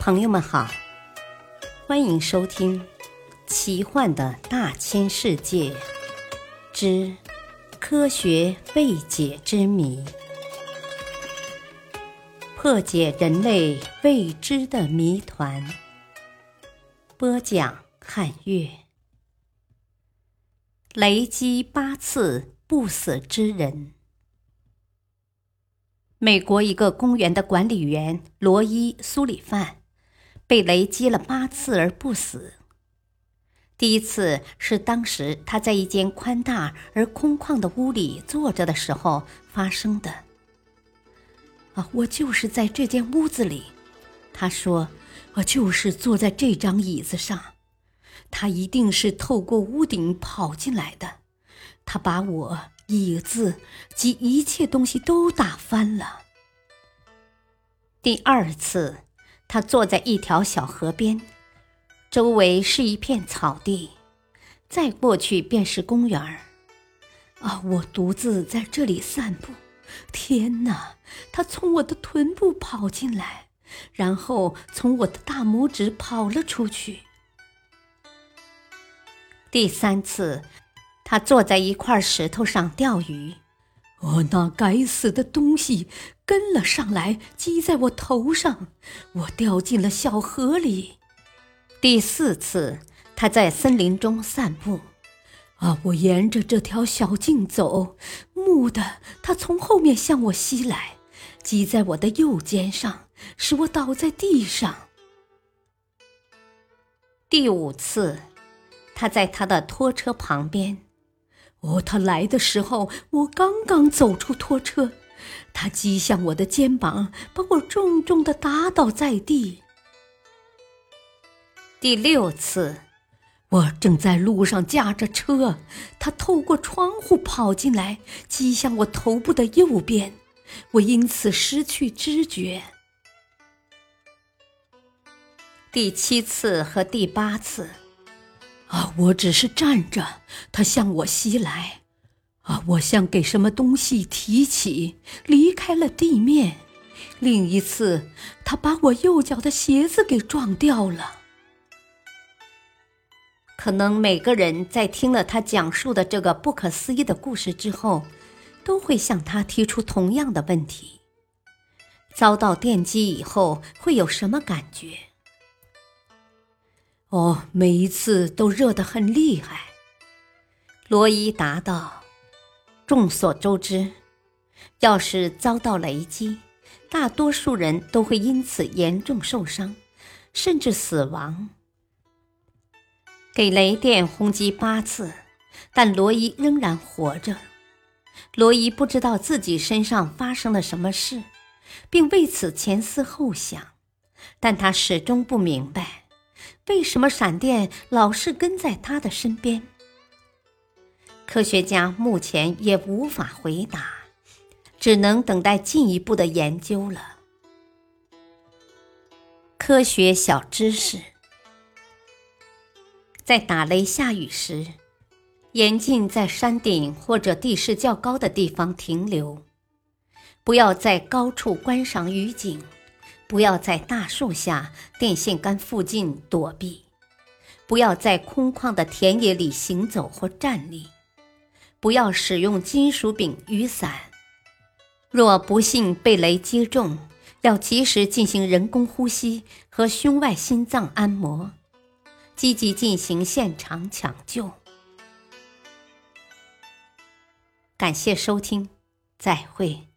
朋友们好，欢迎收听《奇幻的大千世界之科学未解之谜》，破解人类未知的谜团。播讲：汉月。雷击八次不死之人。美国一个公园的管理员罗伊·苏里范。被雷击了八次而不死。第一次是当时他在一间宽大而空旷的屋里坐着的时候发生的。啊，我就是在这间屋子里，他说，我就是坐在这张椅子上。他一定是透过屋顶跑进来的。他把我椅子及一切东西都打翻了。第二次。他坐在一条小河边，周围是一片草地，再过去便是公园儿。啊，我独自在这里散步。天哪！他从我的臀部跑进来，然后从我的大拇指跑了出去。第三次，他坐在一块石头上钓鱼。哦，那该死的东西跟了上来，击在我头上，我掉进了小河里。第四次，他在森林中散步，啊，我沿着这条小径走，蓦地，他从后面向我袭来，击在我的右肩上，使我倒在地上。第五次，他在他的拖车旁边。哦，他来的时候，我刚刚走出拖车，他击向我的肩膀，把我重重的打倒在地。第六次，我正在路上驾着车，他透过窗户跑进来，击向我头部的右边，我因此失去知觉。第七次和第八次。啊！我只是站着，他向我袭来，我像给什么东西提起，离开了地面。另一次，他把我右脚的鞋子给撞掉了。可能每个人在听了他讲述的这个不可思议的故事之后，都会向他提出同样的问题：遭到电击以后会有什么感觉？哦，每一次都热得很厉害。罗伊答道：“众所周知，要是遭到雷击，大多数人都会因此严重受伤，甚至死亡。给雷电轰击八次，但罗伊仍然活着。罗伊不知道自己身上发生了什么事，并为此前思后想，但他始终不明白。”为什么闪电老是跟在他的身边？科学家目前也无法回答，只能等待进一步的研究了。科学小知识：在打雷下雨时，严禁在山顶或者地势较高的地方停留，不要在高处观赏雨景。不要在大树下、电线杆附近躲避；不要在空旷的田野里行走或站立；不要使用金属柄雨伞。若不幸被雷击中，要及时进行人工呼吸和胸外心脏按摩，积极进行现场抢救。感谢收听，再会。